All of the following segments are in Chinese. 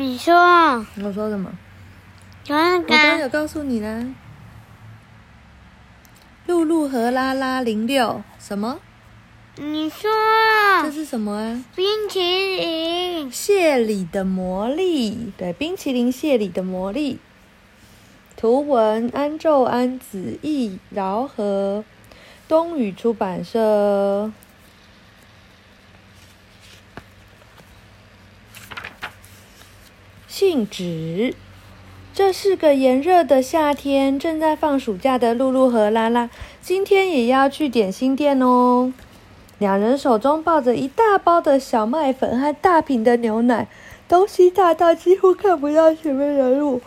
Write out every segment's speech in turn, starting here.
你说，我说什么？有那我刚刚有告诉你啦。露露和拉拉零六什么？你说这是什么啊？冰淇淋，谢里的魔力，对，冰淇淋谢里的魔力。图文安昼安子译，饶和，东宇出版社。静止。这是个炎热的夏天，正在放暑假的露露和拉拉，今天也要去点心店哦。两人手中抱着一大包的小麦粉和大瓶的牛奶，东西大到几乎看不到前面的路，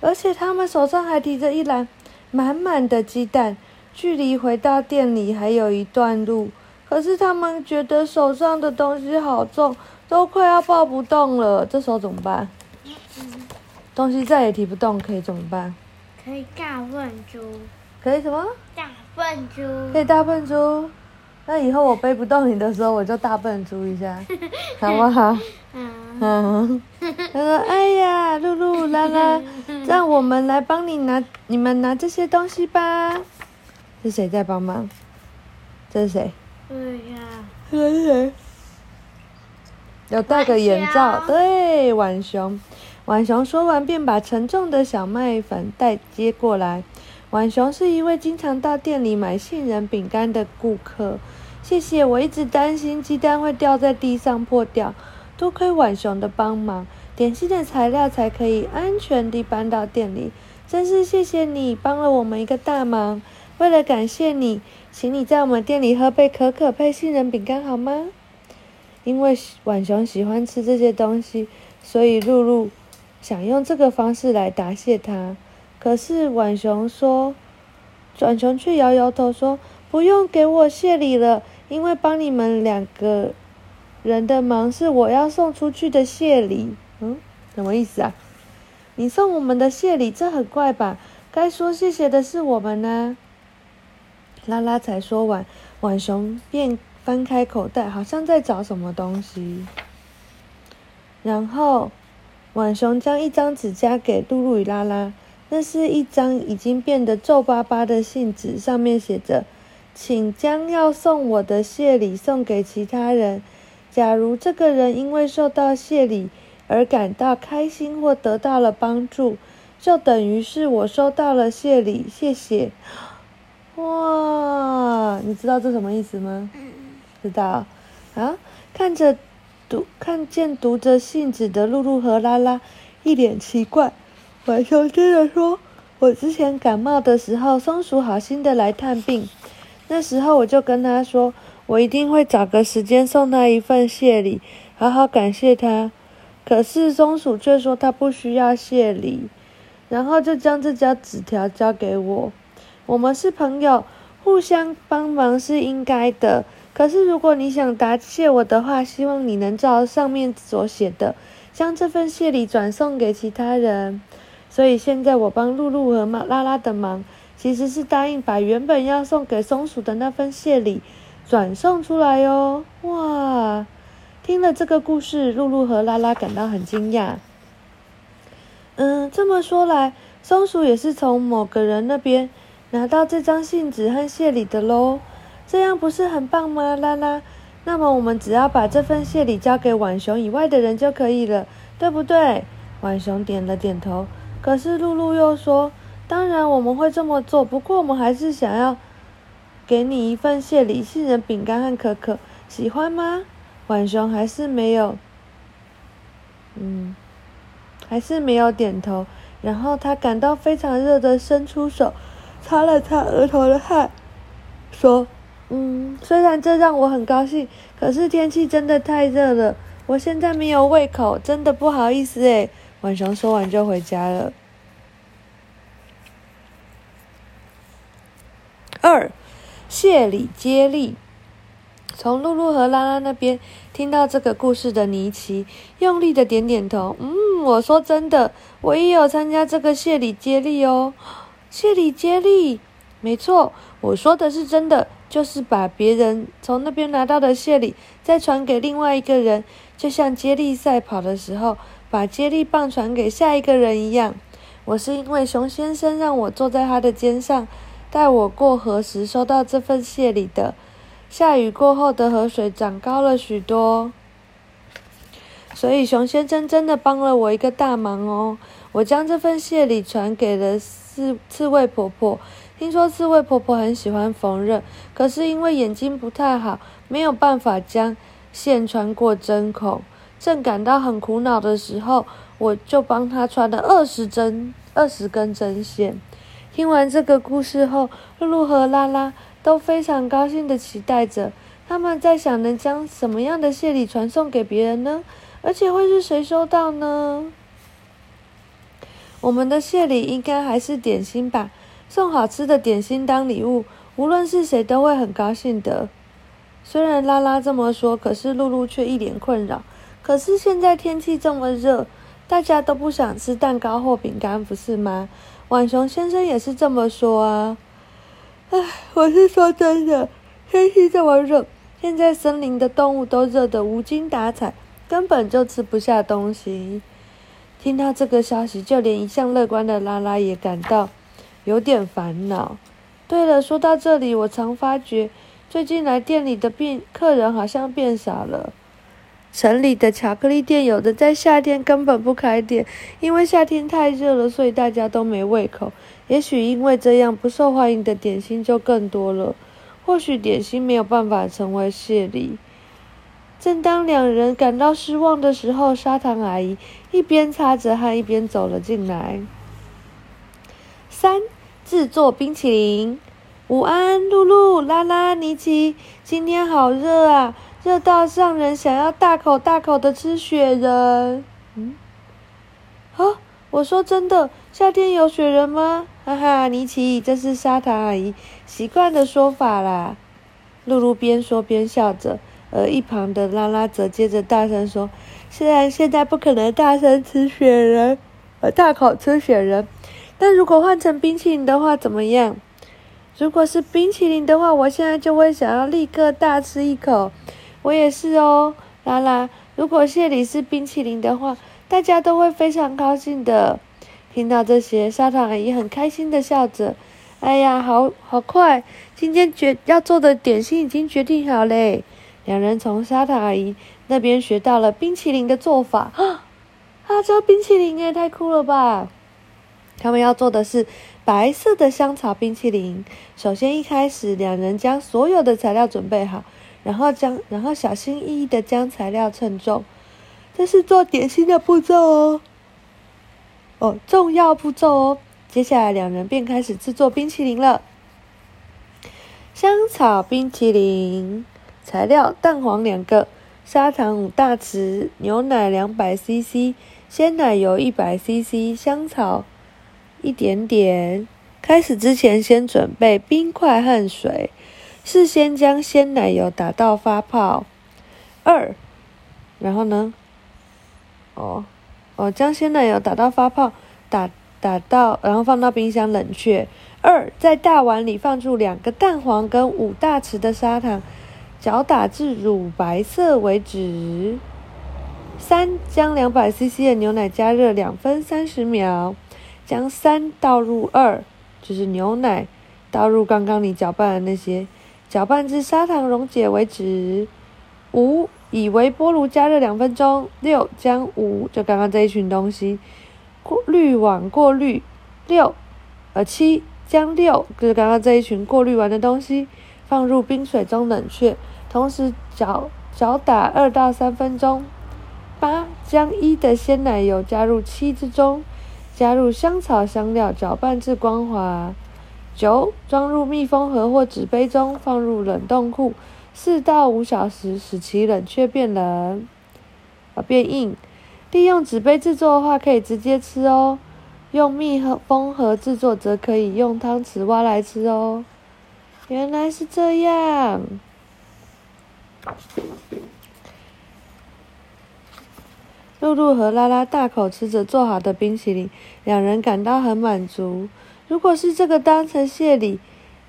而且他们手上还提着一篮满满的鸡蛋。距离回到店里还有一段路，可是他们觉得手上的东西好重，都快要抱不动了。这时候怎么办？东西再也提不动，可以怎么办？可以大笨猪，可以什么？大笨猪，可以大笨猪。那以后我背不动你的时候，我就大笨猪一下，好不好？嗯，嗯。他说：“哎呀，露露、拉拉，让我们来帮你拿，你们拿这些东西吧。”是谁在帮忙？这是谁？对呀，这是谁？有戴个眼罩对，浣熊。浣熊说完，便把沉重的小麦粉袋接过来。浣熊是一位经常到店里买杏仁饼干的顾客。谢谢，我一直担心鸡蛋会掉在地上破掉，多亏浣熊的帮忙，点心的材料才可以安全地搬到店里。真是谢谢你，帮了我们一个大忙。为了感谢你，请你在我们店里喝杯可可配杏仁饼干好吗？因为浣熊喜欢吃这些东西，所以露露想用这个方式来答谢他。可是浣熊说，浣熊却摇摇头说：“不用给我谢礼了，因为帮你们两个人的忙是我要送出去的谢礼。”嗯，什么意思啊？你送我们的谢礼，这很怪吧？该说谢谢的是我们呢、拉拉才说完，浣熊便翻开口袋，好像在找什么东西。然后，浣熊将一张纸夹给露露与拉拉，那是一张已经变得皱巴巴的信纸，上面写着：“请将要送我的谢礼送给其他人。假如这个人因为受到谢礼而感到开心或得到了帮助，就等于是我收到了谢礼，谢谢。”哇，你知道这什么意思吗？知道啊？看着读看见读着信纸的露露和拉拉，一脸奇怪。浣熊接着说：“我之前感冒的时候，松鼠好心的来探病，那时候我就跟他说，我一定会找个时间送他一份谢礼，好好感谢他。可是松鼠却说他不需要谢礼，然后就将这张纸条交给我。我们是朋友，互相帮忙是应该的。可是如果你想答谢我的话，希望你能照上面所写的，将这份谢礼转送给其他人。所以现在我帮露露和拉拉的忙，其实是答应把原本要送给松鼠的那份谢礼转送出来哦。哇！听了这个故事，露露和拉拉感到很惊讶。嗯，这么说来，松鼠也是从某个人那边拿到这张信纸和谢礼的喽。这样不是很棒吗，拉拉？那么我们只要把这份谢礼交给浣熊以外的人就可以了，对不对？浣熊点了点头。可是露露又说：“当然我们会这么做，不过我们还是想要给你一份谢礼，杏仁饼干和可可，喜欢吗？”浣熊还是没有，嗯，还是没有点头。然后他感到非常热的伸出手，擦了擦额头的汗，说：“嗯，虽然这让我很高兴，可是天气真的太热了，我现在没有胃口，真的不好意思诶。”浣熊说完就回家了。二，谢礼接力。从露露和拉拉那边听到这个故事的尼奇，用力的点点头。嗯，我说真的，我也有参加这个谢礼接力哦。谢礼接力，没错，我说的是真的，就是把别人从那边拿到的谢礼再传给另外一个人，就像接力赛跑的时候，把接力棒传给下一个人一样。我是因为熊先生让我坐在他的肩上，带我过河时收到这份谢礼的。下雨过后的河水涨高了许多，所以熊先生真的帮了我一个大忙哦。我将这份谢礼传给了刺刺猬婆婆。听说刺猬婆婆很喜欢缝纫，可是因为眼睛不太好，没有办法将线穿过针孔。正感到很苦恼的时候，我就帮她穿了二十针、二十根针线。听完这个故事后，露露和拉拉。都非常高兴的期待着，他们在想能将什么样的谢礼传送给别人呢？而且会是谁收到呢？我们的谢礼应该还是点心吧，送好吃的点心当礼物，无论是谁都会很高兴的。虽然拉拉这么说，可是露露却一脸困扰。可是现在天气这么热，大家都不想吃蛋糕或饼干，不是吗？浣熊先生也是这么说啊。唉，我是说真的，天气这么热，现在森林的动物都热得无精打采，根本就吃不下东西。听到这个消息，就连一向乐观的拉拉也感到有点烦恼。对了，说到这里，我常发觉最近来店里的变客人好像变少了。城里的巧克力店有的在夏天根本不开店，因为夏天太热了，所以大家都没胃口。也许因为这样，不受欢迎的点心就更多了。或许点心没有办法成为谢礼。正当两人感到失望的时候，砂糖阿姨一边擦着汗一边走了进来。制作冰淇淋。午安，露露、拉拉、尼奇，今天好热啊，热到让人想要大口大口的吃雪人。嗯，啊，我说真的，夏天有雪人吗？哈哈，尼奇，这是砂糖阿姨习惯的说法啦。露露边说边笑着，而一旁的拉拉则接着大声说：“虽然现在不可能大声吃雪人，呃，大口吃雪人，但如果换成冰淇淋的话，怎么样？如果是冰淇淋的话，我现在就会想要立刻大吃一口。我也是哦，拉拉。如果谢里是冰淇淋的话，大家都会非常高兴的。”听到这些，砂糖阿姨很开心的笑着。哎呀，好好快！今天决要做的点心已经决定好嘞。两人从砂糖阿姨那边学到了冰淇淋的做法。啊，啊，这冰淇淋哎，太酷了吧！他们要做的是白色的香草冰淇淋。首先一开始，两人将所有的材料准备好，然后将然后小心翼翼的将材料称重。这是做点心的步骤哦。哦，重要步骤哦！接下来两人便开始制作冰淇淋了。香草冰淇淋材料：蛋黄两个，砂糖五大匙，牛奶两百 CC，鲜奶油一百 CC，香草一点点。开始之前，先准备冰块和水，事先将鲜奶油打到发泡。二，然后呢？哦。哦，将鲜奶油打到发泡，打打到，然后放到冰箱冷却。二，在大碗里放入两个蛋黄跟五大匙的砂糖，搅打至乳白色为止。三，将两百 CC 的牛奶加热两分三十秒，将三倒入二，就是牛奶，倒入刚刚你搅拌的那些，搅拌至砂糖溶解为止。五。以微波炉加热两分钟。六，将五就刚刚这一群东西过滤网过滤。六，呃七，将六就是刚刚这一群过滤完的东西放入冰水中冷却，同时搅搅打二到三分钟。八，将一的鲜奶油加入七之中，加入香草香料，搅拌至光滑。九，装入密封盒或纸杯中，放入冷冻库。四到五小时，使其冷却变冷，啊变硬。利用纸杯制作的话，可以直接吃哦；用密封盒制作，则可以用汤匙挖来吃哦。原来是这样。露露和拉拉大口吃着做好的冰淇淋，两人感到很满足。如果是这个当成谢礼，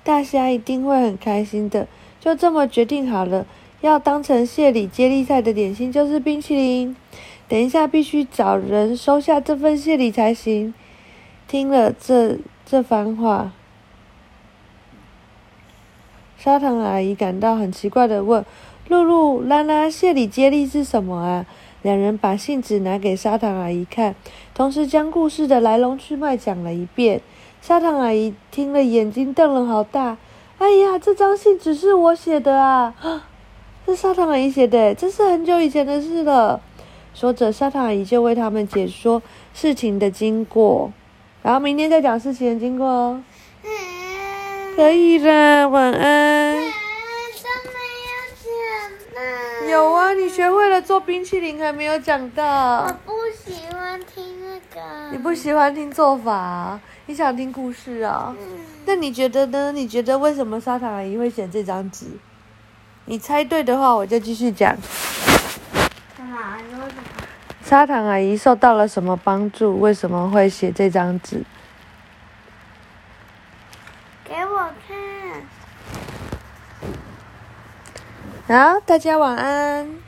大虾一定会很开心的。就这么决定好了，要当成谢礼接力赛的点心就是冰淇淋。等一下必须找人收下这份谢礼才行。听了这这番话，砂糖阿姨感到很奇怪的问：“露露、拉拉，谢礼接力是什么啊？”两人把信纸拿给砂糖阿姨看，同时将故事的来龙去脉讲了一遍。砂糖阿姨听了，眼睛瞪了好大。哎呀，这张信纸是我写的啊！是砂糖阿姨写的，这是很久以前的事了。说着，砂糖阿姨就为他们解说事情的经过，然后明天再讲事情的经过哦。可以了，晚安。有啊，你学会了做冰淇淋，还没有讲到我。不喜欢听那个。你不喜欢听做法啊？你想听故事啊？嗯。那你觉得呢？你觉得为什么砂糖阿姨会选这张纸？你猜对的话，我就继续讲。砂糖阿姨受到了什么帮助？为什么会写这张纸？给我看。好，大家晚安。